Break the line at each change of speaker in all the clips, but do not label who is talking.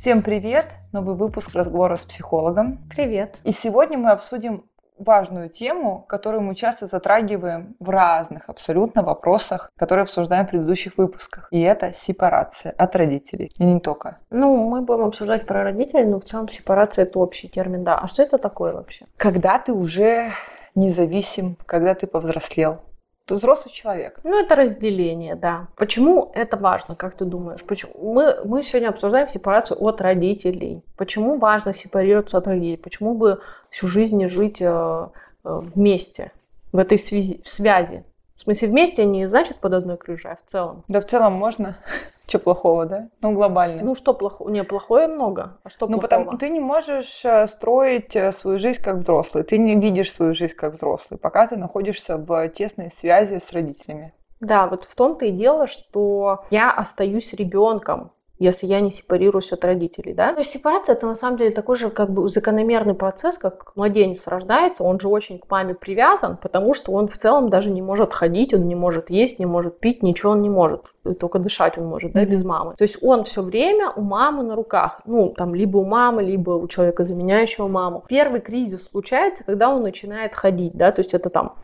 Всем привет! Новый выпуск разговора с психологом.
Привет.
И сегодня мы обсудим важную тему, которую мы часто затрагиваем в разных абсолютно вопросах, которые обсуждаем в предыдущих выпусках. И это сепарация от родителей. И не только.
Ну, мы будем обсуждать про родителей, но в целом сепарация это общий термин, да. А что это такое вообще?
Когда ты уже независим, когда ты повзрослел, взрослый человек.
Ну, это разделение, да. Почему это важно, как ты думаешь? Почему? Мы, мы сегодня обсуждаем сепарацию от родителей. Почему важно сепарироваться от родителей? Почему бы всю жизнь не жить э, э, вместе, в этой связи, в связи? В смысле, вместе не значит под одной крышей, а в целом.
Да в целом можно. Что плохого, да? Ну, глобально.
Ну, что плохого? Не, плохое много. А что
ну,
плохого?
потому ты не можешь э, строить э, свою жизнь как взрослый. Ты не видишь свою жизнь как взрослый, пока ты находишься в тесной связи с родителями.
Да, вот в том-то и дело, что я остаюсь ребенком если я не сепарируюсь от родителей, да. То есть сепарация это на самом деле такой же как бы закономерный процесс, как младенец рождается, он же очень к маме привязан, потому что он в целом даже не может ходить, он не может есть, не может пить, ничего он не может, только дышать он может, да, без мамы. То есть он все время у мамы на руках, ну, там, либо у мамы, либо у человека, заменяющего маму. Первый кризис случается, когда он начинает ходить, да, то есть это там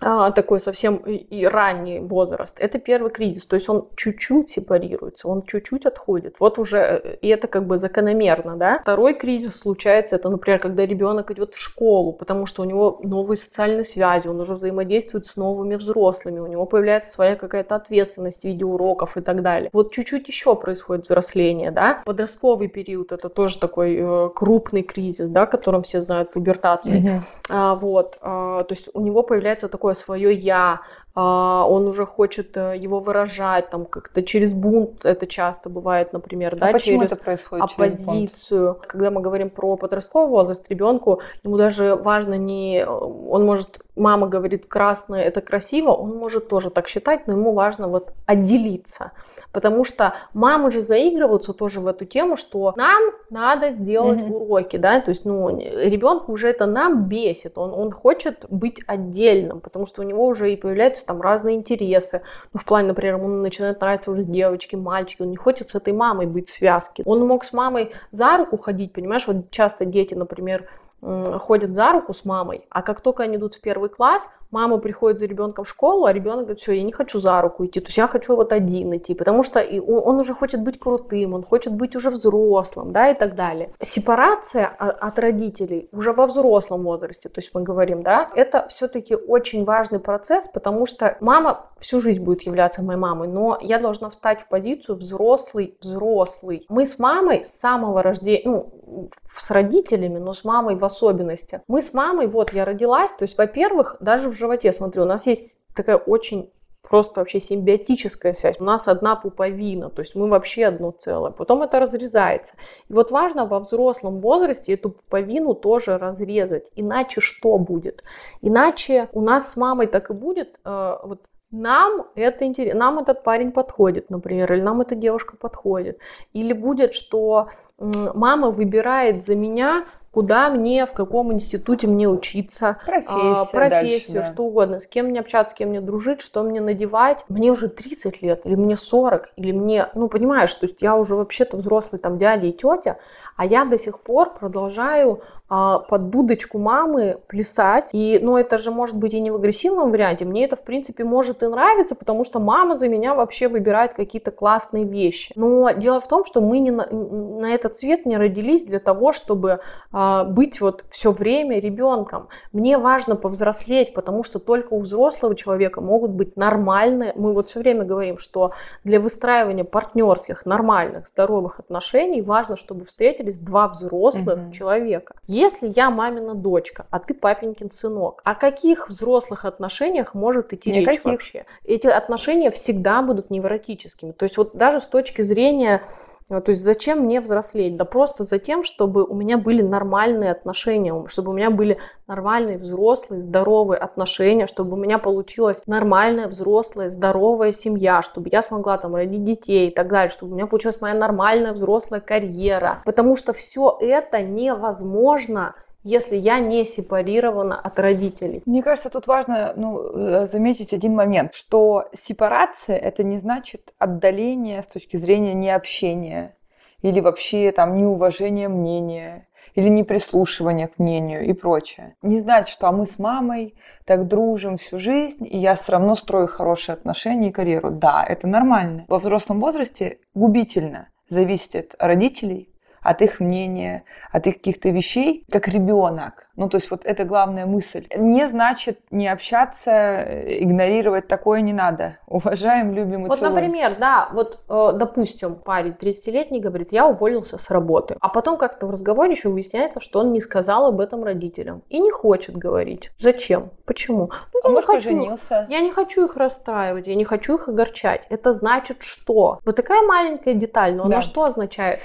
такой совсем и ранний возраст, это первый кризис. То есть он чуть-чуть сепарируется, он чуть-чуть отходит. Вот уже, э, и это как бы закономерно, да. Второй кризис случается, это, например, когда ребенок идет в школу, потому что у него новые социальные связи, он уже взаимодействует с новыми взрослыми, у него появляется своя какая-то ответственность в виде уроков и так далее. Вот чуть-чуть еще происходит взросление, да. Подростковый период это тоже такой э, крупный кризис, да, которым все знают пубертации. Mm-hmm. А, вот, а, то есть у него появляется такой такое свое я, он уже хочет э, его выражать, там как-то через бунт это часто бывает, например,
а
да,
почему
через
это происходит
оппозицию.
Через
Когда мы говорим про подростковый возраст, ребенку ему даже важно не, он может, мама говорит красное это красиво, он может тоже так считать, но ему важно вот отделиться, потому что мамы же заигрываются тоже в эту тему, что нам надо сделать mm-hmm. уроки, да, то есть, ну, ребенку уже это нам бесит, он, он хочет быть отдельным, потому что у него уже и появляются там разные интересы. Ну, в плане, например, ему начинают нравиться уже девочки, мальчики, он не хочет с этой мамой быть в связке. Он мог с мамой за руку ходить, понимаешь, вот часто дети, например, ходят за руку с мамой, а как только они идут в первый класс, мама приходит за ребенком в школу, а ребенок говорит, все, я не хочу за руку идти, то есть я хочу вот один идти, потому что он уже хочет быть крутым, он хочет быть уже взрослым, да, и так далее. Сепарация от родителей уже во взрослом возрасте, то есть мы говорим, да, это все-таки очень важный процесс, потому что мама всю жизнь будет являться моей мамой, но я должна встать в позицию взрослый, взрослый. Мы с мамой с самого рождения, ну, с родителями, но с мамой в особенности. Мы с мамой, вот я родилась, то есть, во-первых, даже в животе, смотри, у нас есть такая очень просто вообще симбиотическая связь. У нас одна пуповина, то есть мы вообще одно целое. Потом это разрезается. И вот важно во взрослом возрасте эту пуповину тоже разрезать. Иначе что будет? Иначе у нас с мамой так и будет, э, вот нам это интересно, нам этот парень подходит, например, или нам эта девушка подходит. Или будет, что мама выбирает за меня, куда мне, в каком институте мне учиться,
профессию,
а, профессию
дальше, да.
что угодно, с кем мне общаться, с кем мне дружить, что мне надевать. Мне уже 30 лет, или мне 40, или мне, ну, понимаешь, то есть я уже вообще-то взрослый там дядя и тетя, а я до сих пор продолжаю а, под дудочку мамы плясать. И, ну, это же может быть и не в агрессивном варианте. Мне это, в принципе, может и нравиться, потому что мама за меня вообще выбирает какие-то классные вещи. Но дело в том, что мы не на, на этот свет не родились для того, чтобы а, быть вот все время ребенком. Мне важно повзрослеть, потому что только у взрослого человека могут быть нормальные. Мы вот все время говорим, что для выстраивания партнерских, нормальных, здоровых отношений важно, чтобы встретились два взрослых mm-hmm. человека. Если я мамина дочка, а ты папенькин сынок, о каких взрослых отношениях может идти Никаких. речь вообще? Эти отношения всегда будут невротическими. То есть вот даже с точки зрения то есть зачем мне взрослеть? Да просто за тем, чтобы у меня были нормальные отношения, чтобы у меня были нормальные, взрослые, здоровые отношения, чтобы у меня получилась нормальная, взрослая, здоровая семья, чтобы я смогла там родить детей и так далее, чтобы у меня получилась моя нормальная, взрослая карьера. Потому что все это невозможно если я не сепарирована от родителей.
Мне кажется, тут важно ну, э, заметить один момент, что сепарация это не значит отдаление с точки зрения необщения или вообще там неуважение мнения, или неприслушивание к мнению и прочее. Не знать, что а мы с мамой так дружим всю жизнь, и я все равно строю хорошие отношения и карьеру. Да, это нормально. Во взрослом возрасте губительно зависеть от родителей, от их мнения, от их каких-то вещей, как ребенок. Ну, то есть вот это главная мысль. Не значит не общаться, игнорировать такое не надо. Уважаем, любим и
Вот,
целуем.
например, да, вот, э, допустим, парень 30-летний говорит, я уволился с работы. А потом как-то в разговоре еще выясняется, что он не сказал об этом родителям. И не хочет говорить. Зачем? Почему? Ну,
А
я
может,
не хочу.
женился?
Я не хочу их расстраивать, я не хочу их огорчать. Это значит что? Вот такая маленькая деталь, но она
Да.
что означает?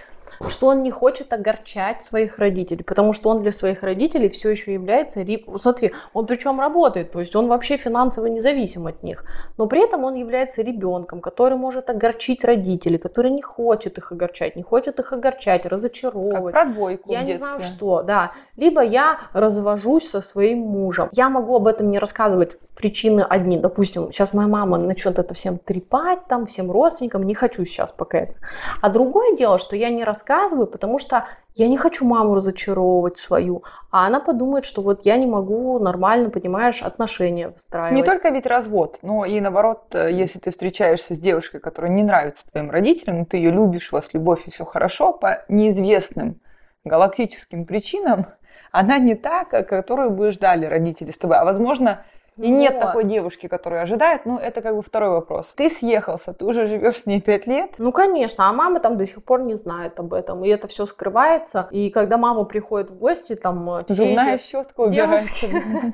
Что он не хочет огорчать своих родителей, потому что он для своих родителей все еще является... Смотри, он причем работает, то есть он вообще финансово независим от них, но при этом он является ребенком, который может огорчить родителей, который не хочет их огорчать, не хочет их огорчать,
Как
разочаровывать.
про двойку
Я
в
не знаю что, да. Либо я развожусь со своим мужем. Я могу об этом не рассказывать. Причины одни. Допустим, сейчас моя мама начнет это всем трепать, там, всем родственникам. Не хочу сейчас пока это. А другое дело, что я не рассказываю, потому что я не хочу маму разочаровывать свою. А она подумает, что вот я не могу нормально, понимаешь, отношения выстраивать.
Не только ведь развод, но и наоборот, э, если ты встречаешься с девушкой, которая не нравится твоим родителям, но ты ее любишь, у вас любовь и все хорошо, по неизвестным галактическим причинам, она не та, которую бы ждали родители с тобой. А возможно, и нет
Вот.
такой девушки, которая ожидает, ну это как бы второй вопрос. Ты съехался, ты уже живешь с ней пять лет,
Ну, конечно, а мама там до сих пор не знает об этом, и это все скрывается. И когда мама приходит в гости, там э, все
зубная
эти-
щетка
девушки.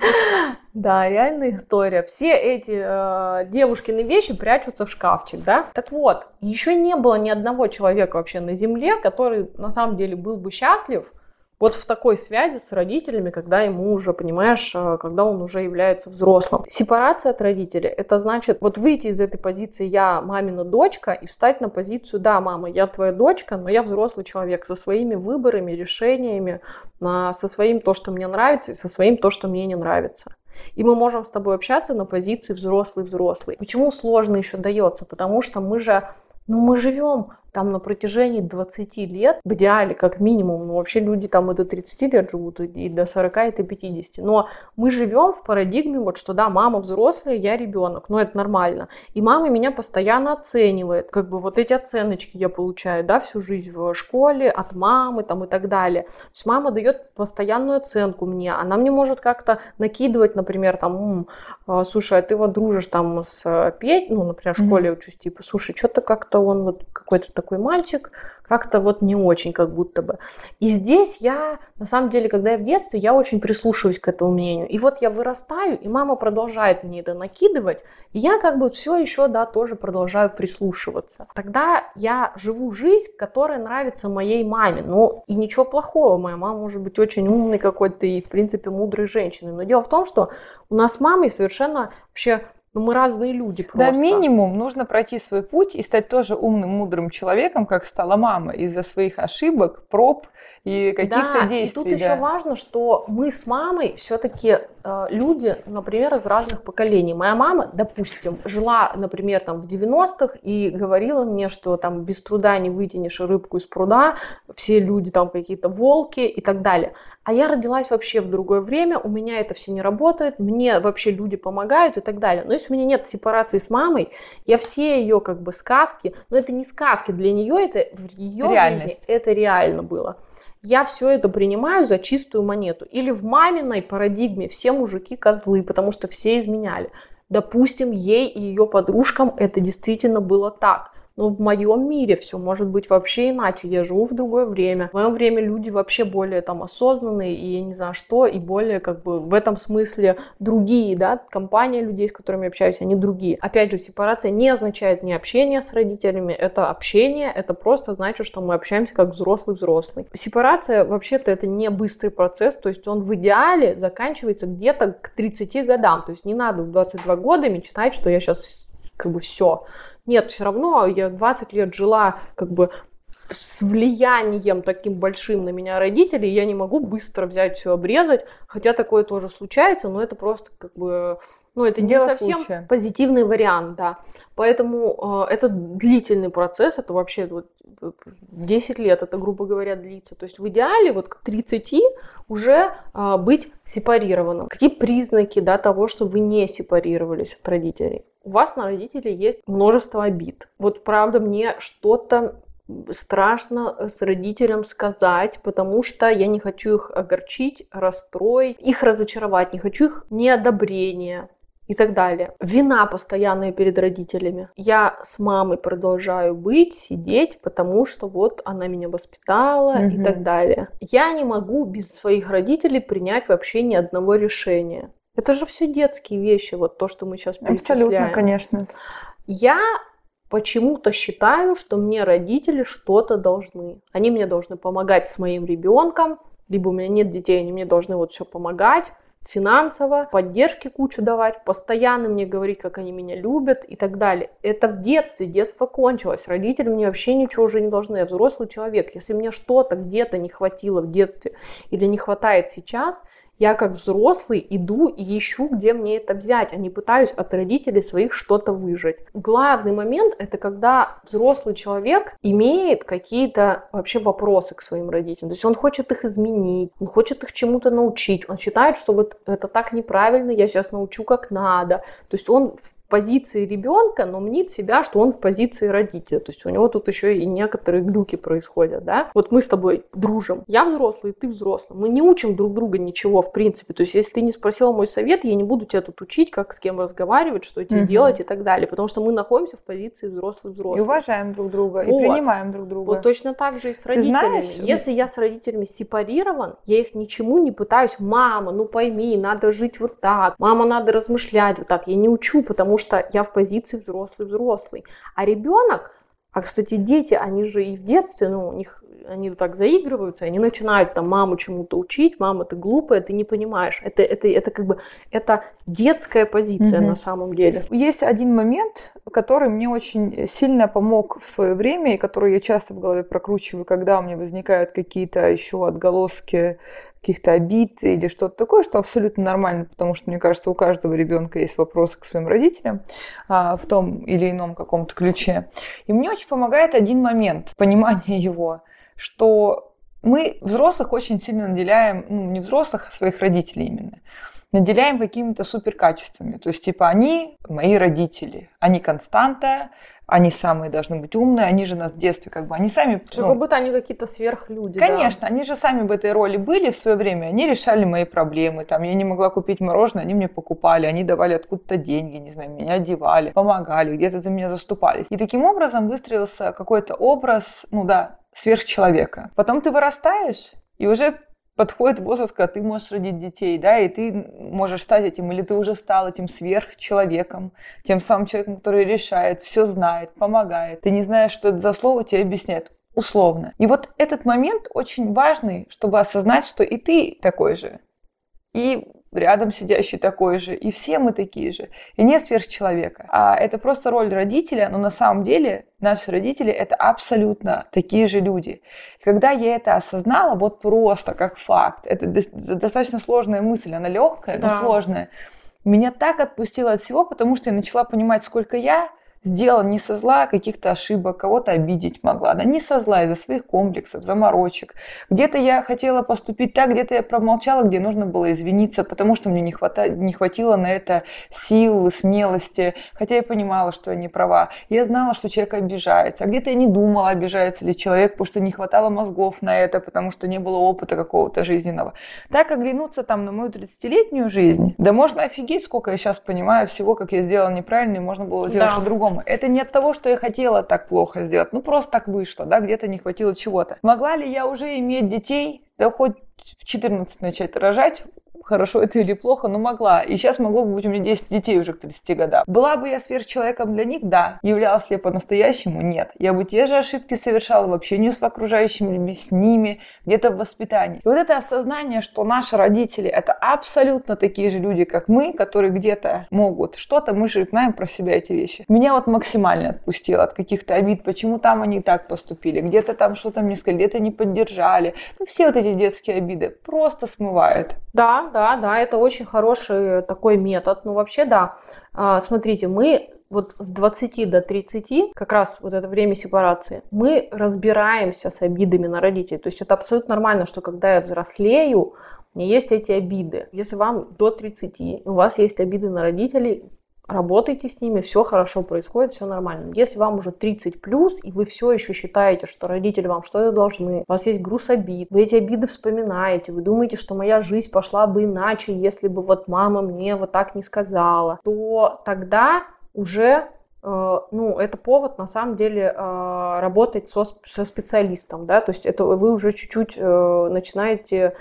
Да, реальная история. Все эти э, девушкины вещи прячутся в шкафчик, да? Так вот, еще не было ни одного человека вообще на Земле, который на самом деле был бы счастлив вот в такой связи с родителями, когда ему уже, понимаешь, э, когда он уже является взрослым. Сепарация от родителей, это значит вот выйти из этой позиции «я мамина дочка» и встать на позицию «да, мама, я твоя дочка, но я взрослый человек со своими выборами, решениями, а, со своим то, что мне нравится, и со своим то, что мне не нравится. И мы можем с тобой общаться на позиции взрослый-взрослый. Почему сложно еще дается? Потому что мы же, ну мы живем там на протяжении 20 лет, в идеале как минимум, ну вообще люди там и до 30 лет живут, и до 40, и до 50. Но мы живем в парадигме вот, что да, мама взрослая, я ребенок, но это нормально. И мама меня постоянно оценивает, как бы вот эти оценочки я получаю, да, всю жизнь в школе, от мамы там и так далее. То есть мама дает постоянную оценку мне, она мне может как-то накидывать, например, там, «М, а, слушай, а ты вот дружишь там с э, Петь, ну, например, в школе учусь, типа, слушай, что-то как-то он вот какой-то такой мальчик, как-то вот не очень как будто бы. И здесь я, на самом деле, когда я в детстве, я очень прислушиваюсь к этому мнению. И вот я вырастаю, и мама продолжает мне это накидывать, и я как бы все еще, да, тоже продолжаю прислушиваться. Тогда я живу жизнь, которая нравится моей маме. Ну, и ничего плохого, моя мама может быть очень умной какой-то и, в принципе, мудрой женщиной. Но дело в том, что у нас с мамой совершенно вообще, ну, мы разные люди просто.
Да, минимум нужно пройти свой путь и стать тоже умным, мудрым человеком, как стала мама, из-за своих ошибок, проб и каких-то
да,
действий.
И тут еще
да.
важно, что мы с мамой все-таки люди, например, из разных поколений. Моя мама, допустим, жила, например, там в 90-х и говорила мне, что там без труда не вытянешь рыбку из пруда, все люди там какие-то волки и так далее. А я родилась вообще в другое время, у меня это все не работает, мне вообще люди помогают и так далее. Но если у меня нет сепарации с мамой, я все ее как бы сказки, но это не сказки для нее, это в ее
Реальность.
жизни это реально было я все это принимаю за чистую монету. Или в маминой парадигме все мужики козлы, потому что все изменяли. Допустим, ей и ее подружкам это действительно было так. Но в моем мире все может быть вообще иначе. Я живу в другое время. В моем время люди вообще более там осознанные и я не знаю что, и более как бы в этом смысле другие, да, компания людей, с которыми я общаюсь, они другие. Опять же, сепарация не означает не общение с родителями, это общение, это просто значит, что мы общаемся как взрослый-взрослый. Сепарация вообще-то это не быстрый процесс, то есть он в идеале заканчивается где-то к 30 годам, то есть не надо в 22 года мечтать, что я сейчас как бы все. Нет, все равно я 20 лет жила как бы с влиянием таким большим на меня родителей, я не могу быстро взять все обрезать, хотя такое тоже случается, но это просто как бы Ну, это Дело не совсем случая. позитивный вариант, да. Поэтому э, это длительный процесс, это вообще вот, 10 лет, это, грубо говоря, длится. То есть в идеале вот к 30 уже э, быть сепарированным. Какие признаки да, того, что вы не сепарировались от родителей? У вас на родителей есть множество обид. Вот правда мне что-то страшно с родителям сказать, потому что я не хочу их огорчить, расстроить, их разочаровать, не хочу их неодобрения и так далее. Вина постоянная перед родителями. Я с мамой продолжаю быть, сидеть, потому что вот она меня воспитала угу. и так далее. Я не могу без своих родителей принять вообще ни одного решения. Это же все детские вещи, вот то, что мы сейчас перечисляем.
Абсолютно, конечно.
Я почему-то считаю, что мне родители что-то должны. Они мне должны помогать с моим ребенком, либо у меня нет детей, они мне должны вот все помогать финансово, поддержки кучу давать, постоянно мне говорить, как они меня любят и так далее. Это в детстве, детство кончилось, родители мне вообще ничего уже не должны, я взрослый человек. Если мне что-то где-то не хватило в детстве или не хватает сейчас, я как взрослый иду и ищу, где мне это взять, а не пытаюсь от родителей своих что-то выжить. Главный момент это когда взрослый человек имеет какие-то вообще вопросы к своим родителям. То есть он хочет их изменить, он хочет их чему-то научить, он считает, что вот это так неправильно, я сейчас научу как надо. То есть он позиции ребенка, но мнит себя, что он в позиции родителя. То есть у него тут еще и некоторые глюки происходят, да. Вот мы с тобой дружим. Я взрослый, ты взрослый. Мы не учим друг друга ничего, в принципе. То есть если ты не спросила мой совет, я не буду тебя тут учить, как с кем разговаривать, что тебе угу. делать и так далее. Потому что мы находимся в позиции взрослый-взрослый.
И уважаем друг друга, вот. и принимаем друг друга.
Вот точно так же и с родителями. Знаешь, если я с родителями сепарирован, я их ничему не пытаюсь, мама, ну пойми, надо жить вот так, мама, надо размышлять вот так. Я не учу, потому что я в позиции взрослый-взрослый. А ребенок, а, кстати, дети, они же и в детстве, ну, у них они так заигрываются, они начинают там маму чему-то учить, мама, ты глупая, ты не понимаешь. Это, это, это как бы, это детская позиция угу. на самом деле.
Есть один момент, который мне очень сильно помог в свое время, и который я часто в голове прокручиваю, когда у меня возникают какие-то еще отголоски каких-то обид или что-то такое, что абсолютно нормально, потому что, мне кажется, у каждого ребенка есть вопросы к своим родителям а, в том или ином каком-то ключе. И мне очень помогает один момент, понимание его, что мы взрослых очень сильно наделяем, ну, не взрослых, а своих родителей именно, наделяем какими-то суперкачествами. То есть, типа, они мои родители, они константа, они самые должны быть умные, они же нас в детстве как бы, они сами...
Что, ну, как будто они какие-то сверхлюди.
Конечно,
да?
они же сами в этой роли были в свое время, они решали мои проблемы, там, я не могла купить мороженое, они мне покупали, они давали откуда-то деньги, не знаю, меня одевали, помогали, где-то за меня заступались. И таким образом выстроился какой-то образ, ну да, сверхчеловека. Потом ты вырастаешь, и уже подходит возраст, когда ты можешь родить детей, да, и ты можешь стать этим, или ты уже стал этим сверхчеловеком, тем самым человеком, который решает, все знает, помогает. Ты не знаешь, что это за слово, тебе объясняют условно. И вот этот момент очень важный, чтобы осознать, что и ты такой же. И рядом сидящий такой же, и все мы такие же. И нет сверхчеловека. А это просто роль родителя, но на самом деле наши родители это абсолютно такие же люди. И когда я это осознала, вот просто как факт, это достаточно сложная мысль, она легкая, да. но сложная, меня так отпустило от всего, потому что я начала понимать, сколько я сделала не со зла каких-то ошибок, кого-то обидеть могла, да не со зла, из-за своих комплексов, заморочек. Где-то я хотела поступить так, где-то я промолчала, где нужно было извиниться, потому что мне не, хвата... не хватило на это сил, смелости, хотя я понимала, что я не права. Я знала, что человек обижается, а где-то я не думала, обижается ли человек, потому что не хватало мозгов на это, потому что не было опыта какого-то жизненного. Так оглянуться там на мою 30-летнюю жизнь, да можно офигеть, сколько я сейчас понимаю всего, как я сделала неправильно, и можно было сделать да. по-другому по-другому. Это не от того, что я хотела так плохо сделать. Ну, просто так вышло, да, где-то не хватило чего-то. Могла ли я уже иметь детей? Да хоть в 14 начать рожать, хорошо это или плохо, но могла. И сейчас могло бы быть у меня 10 детей уже к 30 годам. Была бы я сверхчеловеком для них? Да. Являлась ли я по-настоящему? Нет. Я бы те же ошибки совершала в общении с окружающими людьми, с ними, где-то в воспитании. И вот это осознание, что наши родители это абсолютно такие же люди, как мы, которые где-то могут что-то, мы же знаем про себя эти вещи. Меня вот максимально отпустило от каких-то обид, почему там они так поступили, где-то там что-то мне сказали, где-то не поддержали. Ну, все вот эти детские обиды просто смывают.
Да, да, да, это очень хороший такой метод. Ну, вообще, да. А, смотрите, мы вот с 20 до 30, как раз вот это время сепарации, мы разбираемся с обидами на родителей. То есть это абсолютно нормально, что когда я взрослею, у меня есть эти обиды. Если вам до 30, у вас есть обиды на родителей, работайте с ними, все хорошо происходит, все нормально. Если вам уже 30 плюс, и вы все еще считаете, что родители вам что-то должны, у вас есть груз обид, вы эти обиды вспоминаете, вы думаете, что моя жизнь пошла бы иначе, если бы вот мама мне вот так не сказала, то тогда уже э, ну, это повод, на самом деле, э, работать со, со специалистом, да, то есть это вы уже чуть-чуть э, начинаете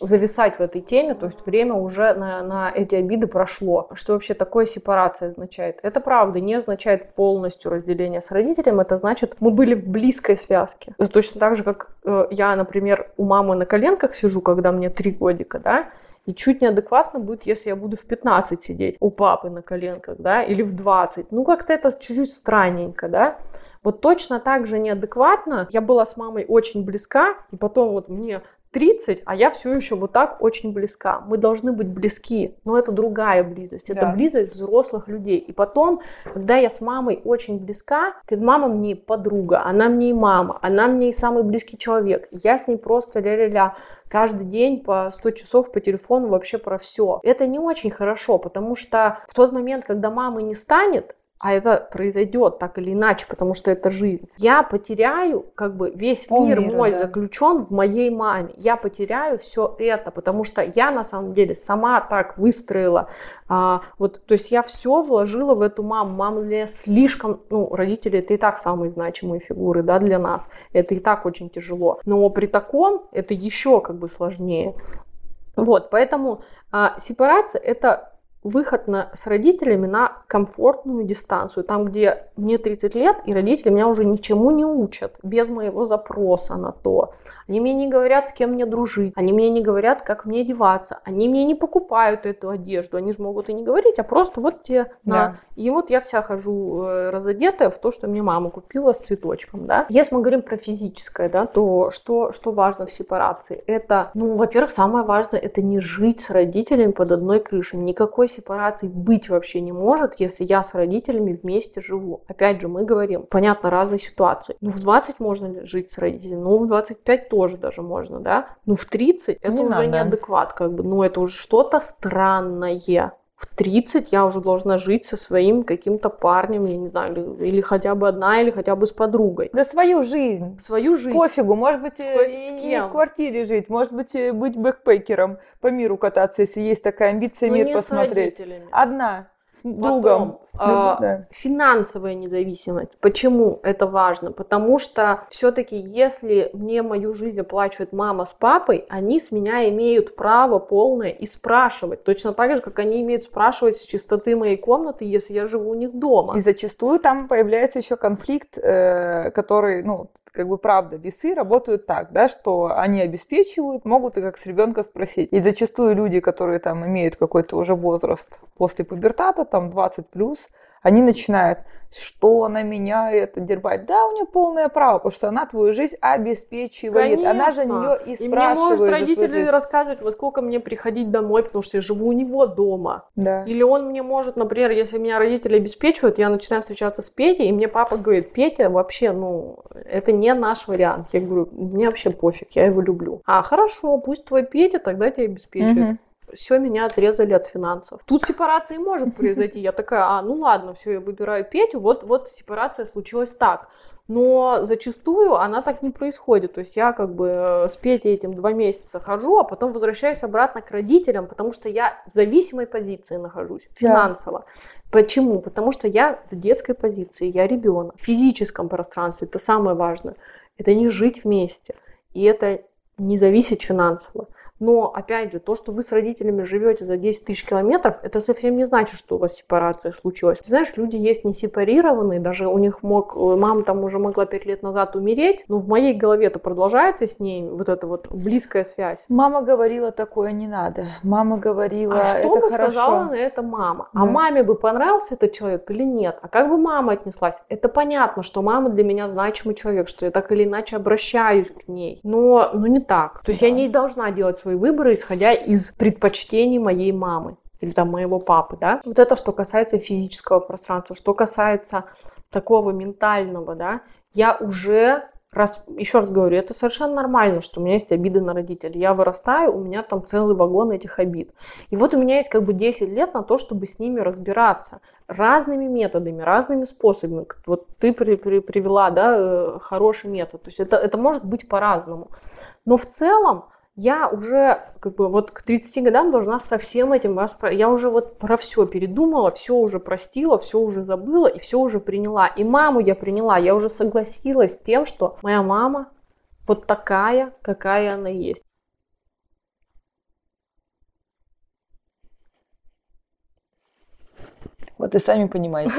зависать в этой теме, то есть время уже на, на эти обиды прошло. Что вообще такое сепарация означает? Это правда не означает полностью разделение с родителем, это значит, мы были в близкой связке. Точно так же, как э, я, например, у мамы на коленках сижу, когда мне три годика, да, и чуть неадекватно будет, если я буду в 15 сидеть у папы на коленках, да, или в 20. Ну, как-то это чуть-чуть странненько, да. Вот точно так же неадекватно. Я была с мамой очень близка, и потом вот мне 30, а я все еще вот так очень близка. Мы должны быть близки, но это другая близость. Это да. близость взрослых людей. И потом, когда я с мамой очень близка, мама мне подруга, она мне и мама, она мне и самый близкий человек. Я с ней просто ля-ля-ля каждый день по 100 часов по телефону вообще про все. Это не очень хорошо, потому что в тот момент, когда мамы не станет, а это произойдет так или иначе, потому что это жизнь. Я потеряю, как бы весь Пол мир мира, мой да. заключен в моей маме. Я потеряю все это, потому что я на самом деле сама так выстроила. А, вот, то есть я все вложила в эту маму. Мама для слишком, ну, родители это и так самые значимые фигуры, да, для нас. Это и так очень тяжело. Но при таком это еще как бы сложнее. Вот, поэтому а, сепарация это выход на, с родителями на комфортную дистанцию, там, где мне 30 лет, и родители меня уже ничему не учат, без моего запроса на то. Они мне не говорят, с кем мне дружить, они мне не говорят, как мне одеваться, они мне не покупают эту одежду, они же могут и не говорить, а просто вот те на. Да. И вот я вся хожу э, разодетая в то, что мне мама купила с цветочком, да. Если мы говорим про физическое, да, то что, что важно в сепарации? Это, ну, во-первых, самое важное, это не жить с родителями под одной крышей, никакой сепарации быть вообще не может, если я с родителями вместе живу. Опять же, мы говорим, понятно, разные ситуации. Ну, в 20 можно жить с родителями, ну, в 25 тоже даже можно, да. Ну, в 30 это не уже надо. неадекват, как бы, ну, это уже что-то странное в 30 я уже должна жить со своим каким-то парнем, я не знаю, или, или хотя бы одна, или хотя бы с подругой.
Да свою жизнь.
Свою жизнь.
Пофигу, может быть, э, Хоть и не в квартире жить, может быть, э, быть бэкпекером, по миру кататься, если есть такая амбиция, Но мир посмотреть. Одна с другом.
Потом, с а, да. Финансовая независимость. Почему это важно? Потому что все-таки, если мне мою жизнь оплачивает мама с папой, они с меня имеют право полное и спрашивать. Точно так же, как они имеют спрашивать с чистоты моей комнаты, если я живу у них дома.
И зачастую там появляется еще конфликт, э, который, ну, как бы правда, весы работают так, да, что они обеспечивают, могут и как с ребенка спросить. И зачастую люди, которые там имеют какой-то уже возраст после пубертата, там 20 плюс, они начинают, что она меня это дербать. Да, у нее полное право, потому что она твою жизнь обеспечивает. Конечно. Она за нее и, и спрашивает.
И мне может родители рассказывать, во сколько мне приходить домой, потому что я живу у него дома.
Да.
Или он мне может, например, если меня родители обеспечивают, я начинаю встречаться с Петей, и мне папа говорит, Петя вообще, ну, это не наш вариант. Я говорю, мне вообще пофиг, я его люблю. А, хорошо, пусть твой Петя тогда тебя обеспечивает. Угу все, меня отрезали от финансов. Тут сепарация может произойти. Я такая, а, ну ладно, все, я выбираю Петю, вот, вот сепарация случилась так. Но зачастую она так не происходит. То есть я как бы э, с Петей этим два месяца хожу, а потом возвращаюсь обратно к родителям, потому что я в зависимой позиции нахожусь, финансово. Да. Почему? Потому что я в детской позиции, я ребенок. В физическом пространстве это самое важное. Это не жить вместе. И это не зависеть финансово. Но, опять же, то, что вы с родителями живете за 10 тысяч километров, это совсем не значит, что у вас сепарация случилась. Ты знаешь, люди есть не сепарированные, даже у них мог, мама там уже могла 5 лет назад умереть, но в моей голове это продолжается с ней, вот эта вот близкая связь.
Мама говорила, такое не надо. Мама говорила,
а что
это
бы
хорошо.
сказала на это мама? А да. А маме бы понравился этот человек или нет? А как бы мама отнеслась? Это понятно, что мама для меня значимый человек, что я так или иначе обращаюсь к ней. Но, но не так. То есть да. я не должна делать свои выборы, исходя из предпочтений моей мамы или там моего папы, да. Вот это что касается физического пространства. Что касается такого ментального, да, я уже раз, еще раз говорю, это совершенно нормально, что у меня есть обиды на родителей. Я вырастаю, у меня там целый вагон этих обид. И вот у меня есть как бы 10 лет на то, чтобы с ними разбираться разными методами, разными способами. Вот ты при, при, привела, да, э, хороший метод. То есть это, это может быть по-разному. Но в целом я уже как бы вот к 30 годам должна со всем этим распро... Я уже вот про все передумала, все уже простила, все уже забыла и все уже приняла. И маму я приняла, я уже согласилась с тем, что моя мама вот такая, какая она есть.
Вот и сами понимаете.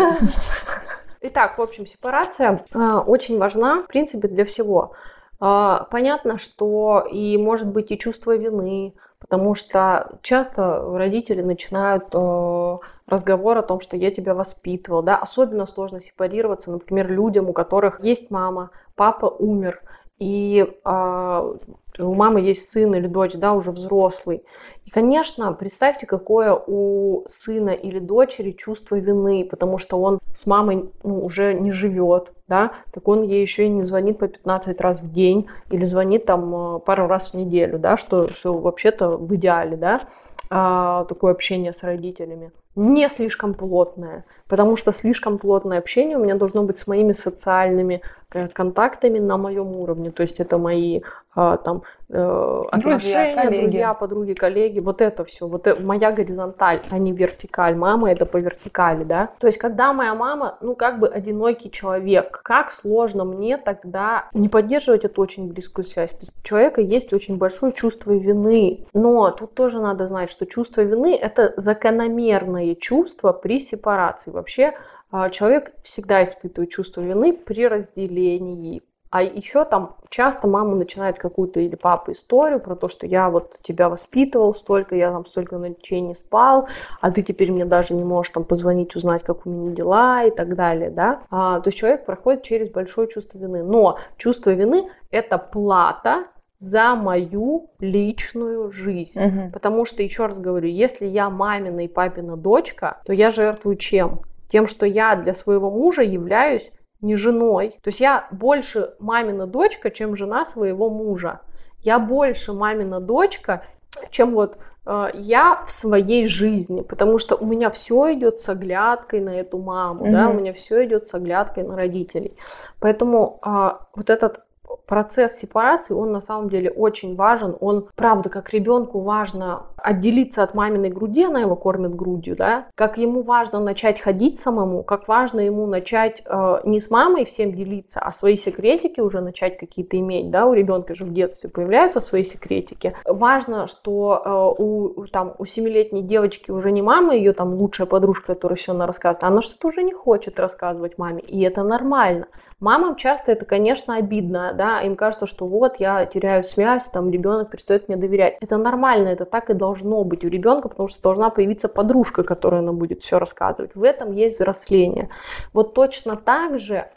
Итак, в общем, сепарация э, очень важна, в принципе, для всего. А, понятно, что и может быть и чувство вины, потому что часто родители начинают э, разговор о том, что я тебя воспитывал, да, особенно сложно сепарироваться, например, людям, у которых есть мама, папа умер, и э, у мамы есть сын или дочь, да, уже взрослый. И, конечно, представьте, какое у сына или дочери чувство вины, потому что он с мамой ну, уже не живет, да, так он ей еще и не звонит по 15 раз в день или звонит там э, пару раз в неделю, да, что, что вообще-то в идеале, да, а, такое общение с родителями. Не слишком плотное, потому что слишком плотное общение у меня должно быть с моими социальными э, контактами на моем уровне. То есть это мои а, там э, отношения, друзья, друзья, подруги, коллеги, вот это все, вот это, моя горизонталь, а не вертикаль. Мама это по вертикали, да. То есть когда моя мама, ну как бы одинокий человек, как сложно мне тогда не поддерживать эту очень близкую связь. То есть у человека есть очень большое чувство вины, но тут тоже надо знать, что чувство вины это закономерное чувство при сепарации. Вообще а, человек всегда испытывает чувство вины при разделении, а еще там часто мама начинает какую-то или папа историю про то, что я вот тебя воспитывал столько, я там столько ночей не спал, а ты теперь мне даже не можешь там позвонить, узнать, как у меня дела и так далее, да. А, то есть человек проходит через большое чувство вины. Но чувство вины – это плата за мою личную жизнь. Угу. Потому что, еще раз говорю, если я мамина и папина дочка, то я жертвую чем? Тем, что я для своего мужа являюсь не женой. То есть я больше мамина дочка, чем жена своего мужа. Я больше мамина дочка, чем вот э, я в своей жизни, потому что у меня все идет с оглядкой на эту маму, mm-hmm. да, у меня все идет с оглядкой на родителей. Поэтому э, вот этот процесс сепарации, он на самом деле очень важен. Он, правда, как ребенку важно отделиться от маминой груди, она его кормит грудью, да, как ему важно начать ходить самому, как важно ему начать э, не с мамой всем делиться, а свои секретики уже начать какие-то иметь, да, у ребенка же в детстве появляются свои секретики. Важно, что э, у, там, у семилетней девочки уже не мама, ее там лучшая подружка, которая все она рассказывает, она что-то уже не хочет рассказывать маме, и это нормально. Мамам часто это, конечно, обидно, да, им кажется, что вот я теряю связь, там ребенок перестает мне доверять. Это нормально, это так и должно быть у ребенка, потому что должна появиться подружка, которая она будет все рассказывать. В этом есть взросление. Вот точно так же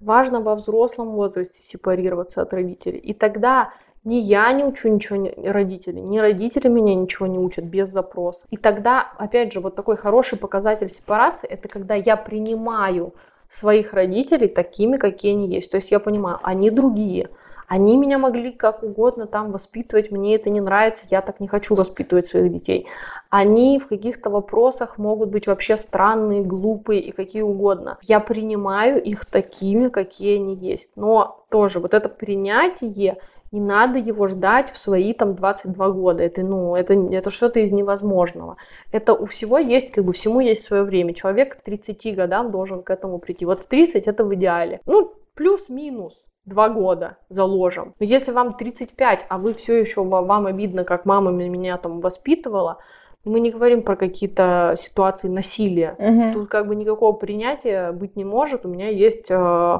важно во взрослом возрасте сепарироваться от родителей. И тогда ни я не учу ничего родителей, ни родители меня ничего не учат без запроса. И тогда, опять же, вот такой хороший показатель сепарации, это когда я принимаю своих родителей такими, какие они есть. То есть я понимаю, они другие. Они меня могли как угодно там воспитывать, мне это не нравится, я так не хочу воспитывать своих детей. Они в каких-то вопросах могут быть вообще странные, глупые и какие угодно. Я принимаю их такими, какие они есть. Но тоже вот это принятие, не надо его ждать в свои там 22 года. Это, ну, это, это что-то из невозможного. Это у всего есть, как бы всему есть свое время. Человек к 30 годам должен к этому прийти. Вот в 30 это в идеале. Ну, плюс-минус два года заложим. Но если вам 35, а вы все еще, вам обидно, как мама меня там воспитывала, мы не говорим про какие-то ситуации насилия. Угу. Тут как бы никакого принятия быть не может. У меня есть э,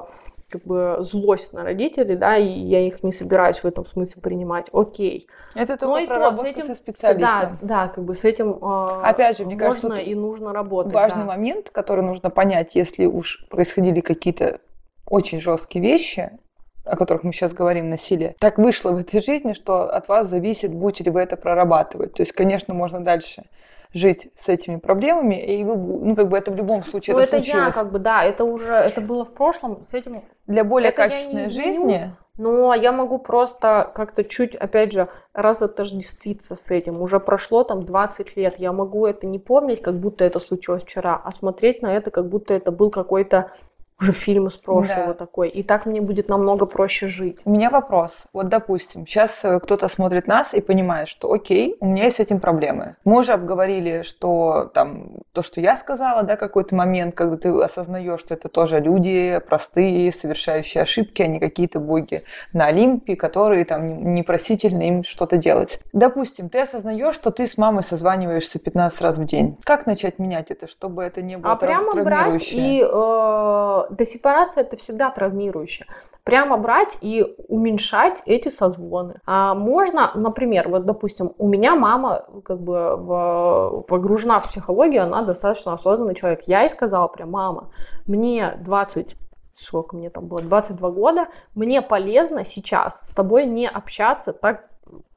как бы злость на родителей, да, и я их не собираюсь в этом смысле принимать. Окей.
Это только Но проработка этим, со специалистом.
Да, да, как бы с этим э,
Опять же, мне
можно
кажется,
и нужно работать.
Важный
да.
момент, который нужно понять, если уж происходили какие-то очень жесткие вещи, о которых мы сейчас говорим, насилие, так вышло в этой жизни, что от вас зависит, будете ли вы это прорабатывать. То есть, конечно, можно дальше жить с этими проблемами, и вы, ну, как бы это в любом случае
ну,
это,
это
случилось.
я, как бы, да, это уже, это было в прошлом, с этим...
Для более
это
качественной жизни
Но я могу просто как-то чуть, опять же, разотождествиться с этим. Уже прошло там 20 лет, я могу это не помнить, как будто это случилось вчера, а смотреть на это, как будто это был какой-то уже фильм из прошлого
Да.
такой. И так мне будет намного проще жить.
У меня вопрос. Вот, допустим, сейчас кто-то смотрит нас и понимает, что окей, у меня есть с этим проблемы. Мы уже обговорили, что там то, что я сказала, да, какой-то момент, когда ты осознаешь, что это тоже люди простые, совершающие ошибки, а не какие-то боги на Олимпе, которые там не- непросительно им что-то делать. Допустим, ты осознаешь, что ты с мамой созваниваешься 15 раз в день. Как начать менять это, чтобы это не было
А
трав-
прямо брать и... Э, да, сепарация это всегда травмирующе. Прямо брать и уменьшать эти созвоны. А можно, например, вот, допустим, у меня мама как бы в- погружена в психологию, она достаточно осознанный человек. Я ей сказала прям, мама, мне 20 сколько мне там было, 22 года, мне полезно сейчас с тобой не общаться так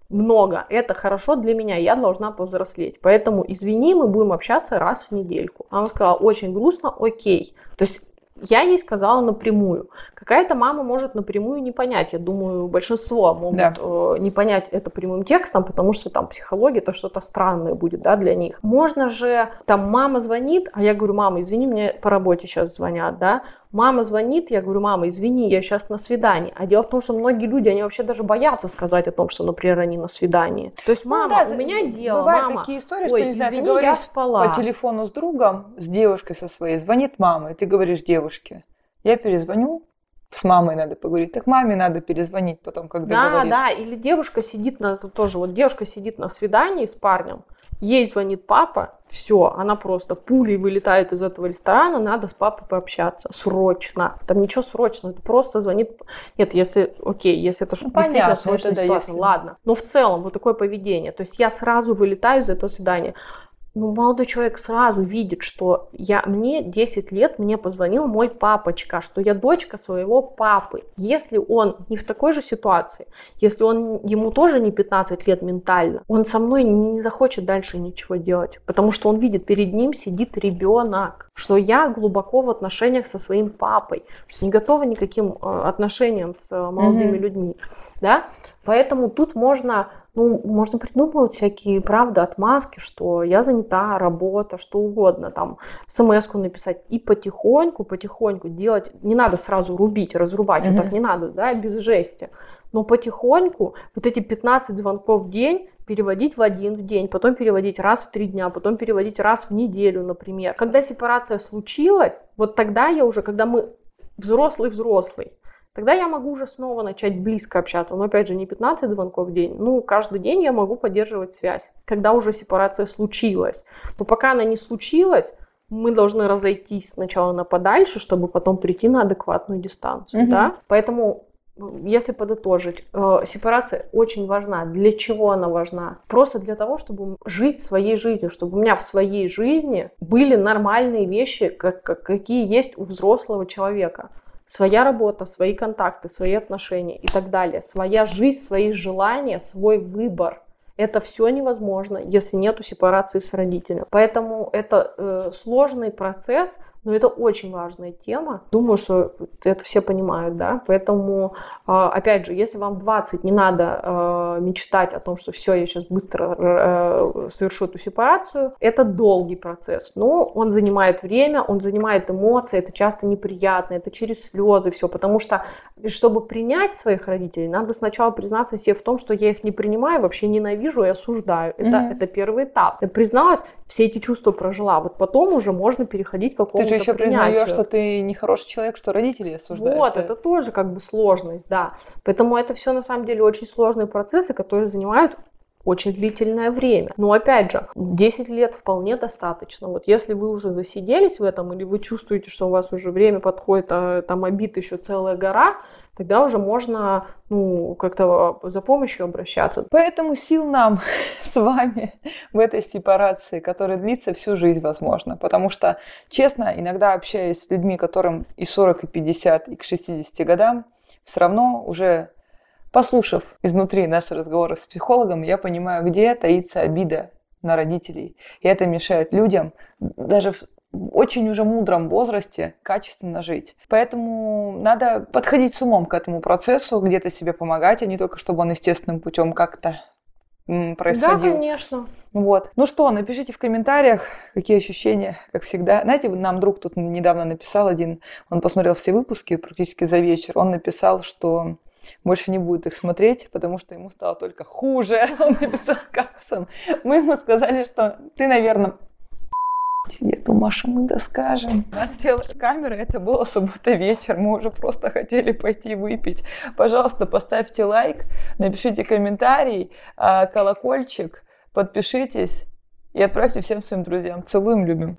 много. Это хорошо для меня, я должна повзрослеть. Поэтому, извини, мы будем общаться раз в недельку. Она сказала, очень грустно, окей. То есть я ей сказала напрямую. Какая-то мама может напрямую не понять. Я думаю, большинство могут
Да.
э, не понять это прямым текстом, потому что там психология это что-то странное будет, да, для них. Можно же, там мама звонит, а я говорю, мама, извини, мне по работе сейчас звонят, да. Мама звонит, я говорю, мама, извини, я сейчас на свидании. А дело в том, что многие люди, они вообще даже боятся сказать о том, что, например, они на свидании. То есть,
Ну
мама,
да,
у меня дело,
Бывают
мама.
такие истории,
Ой,
что, не знаю, ты
извини, я
говоришь
спала.
по телефону с другом, с девушкой со своей, звонит мама, и ты говоришь девушке, я перезвоню, с мамой надо поговорить, так маме надо перезвонить потом, когда
Да,
говоришь.
да, или девушка сидит на тоже, вот девушка сидит на свидании с парнем, ей звонит папа, все, она просто пулей вылетает из этого ресторана, надо с папой пообщаться, срочно. Там ничего срочного, это просто звонит. Нет, если, окей, если это
Ну,
действительно
понятно,
срочная
это да,
ситуация,
если-
ладно. Но в целом вот такое поведение, то есть я сразу вылетаю из этого свидания. Ну, молодой человек сразу видит, что я, мне 10 лет, мне позвонил мой папочка, что я дочка своего папы. Если он не в такой же ситуации, если он, ему тоже не 15 лет ментально, он со мной не, не захочет дальше ничего делать, потому что он видит, перед ним сидит ребенок, что я глубоко в отношениях со своим папой, что не готова никаким э, отношениям с э, молодыми
Мгм.
людьми, да, поэтому тут можно ну, можно придумывать всякие, правда, отмазки, что я занята, работа, что угодно, там, смс-ку написать и потихоньку, потихоньку делать, не надо сразу рубить, разрубать, вот
Мгм.
так не надо, да, без жести, но потихоньку вот эти 15 звонков в день переводить в один в день, потом переводить раз в три дня, потом переводить раз в неделю, например. Когда сепарация случилась, вот тогда я уже, когда мы взрослый-взрослый, Тогда я могу уже снова начать близко общаться. Но опять же, не 15 звонков в день. Ну, каждый день я могу поддерживать связь, когда уже сепарация случилась. Но пока она не случилась, мы должны разойтись сначала на подальше, чтобы потом прийти на адекватную дистанцию.
Мгм.
Да? Поэтому, если подытожить, э, сепарация очень важна. Для чего она важна? Просто для того, чтобы жить своей жизнью, чтобы у меня в своей жизни были нормальные вещи, как, как- какие есть у взрослого человека своя работа, свои контакты, свои отношения и так далее, своя жизнь, свои желания, свой выбор. Это все невозможно, если нету сепарации с родителем. Поэтому это э, сложный процесс, но это очень важная тема. Думаю, что это все понимают, да. Поэтому, э, опять же, если вам 20, не надо э, мечтать о том, что все, я сейчас быстро э, совершу эту сепарацию. Это долгий процесс, но он занимает время, он занимает эмоции, это часто неприятно, это через слезы все, потому что чтобы принять своих родителей, надо сначала признаться себе в том, что я их не принимаю, вообще ненавижу и осуждаю. Это,
Мгм.
это первый этап. Я призналась, все эти чувства прожила. Вот потом уже можно переходить к какому-то
еще признаешь, что ты нехороший человек, что родители осуждаешь.
Вот,
да?
это тоже как бы сложность, да. Поэтому это все на самом деле очень сложные процессы, которые занимают очень длительное время. Но опять же, 10 лет вполне достаточно. Вот если вы уже засиделись в этом, или вы чувствуете, что у вас уже время подходит, а там обид еще целая гора, тогда уже можно ну, как-то за помощью обращаться.
Поэтому сил нам с вами в этой сепарации, которая длится всю жизнь, возможно. Потому что, честно, иногда общаясь с людьми, которым и 40, и 50, и к 60 годам, все равно уже послушав изнутри наши разговоры с психологом, я понимаю, где таится обида на родителей. И это мешает людям даже очень уже мудром возрасте качественно жить. Поэтому надо подходить с умом к этому процессу, где-то себе помогать, а не только чтобы он естественным путем как-то происходил.
Да, конечно.
Вот. Ну что, напишите в комментариях, какие ощущения, как всегда. Знаете, нам друг тут недавно написал один, он посмотрел все выпуски практически за вечер, он написал, что больше не будет их смотреть, потому что ему стало только хуже. Он написал капсом. Мы ему сказали, что ты, наверное, я Маша, мы доскажем. У нас села камера, это было суббота вечер, мы уже просто хотели пойти выпить. Пожалуйста, поставьте лайк, напишите комментарий, а, колокольчик, подпишитесь и отправьте всем своим друзьям. Целуем, любим.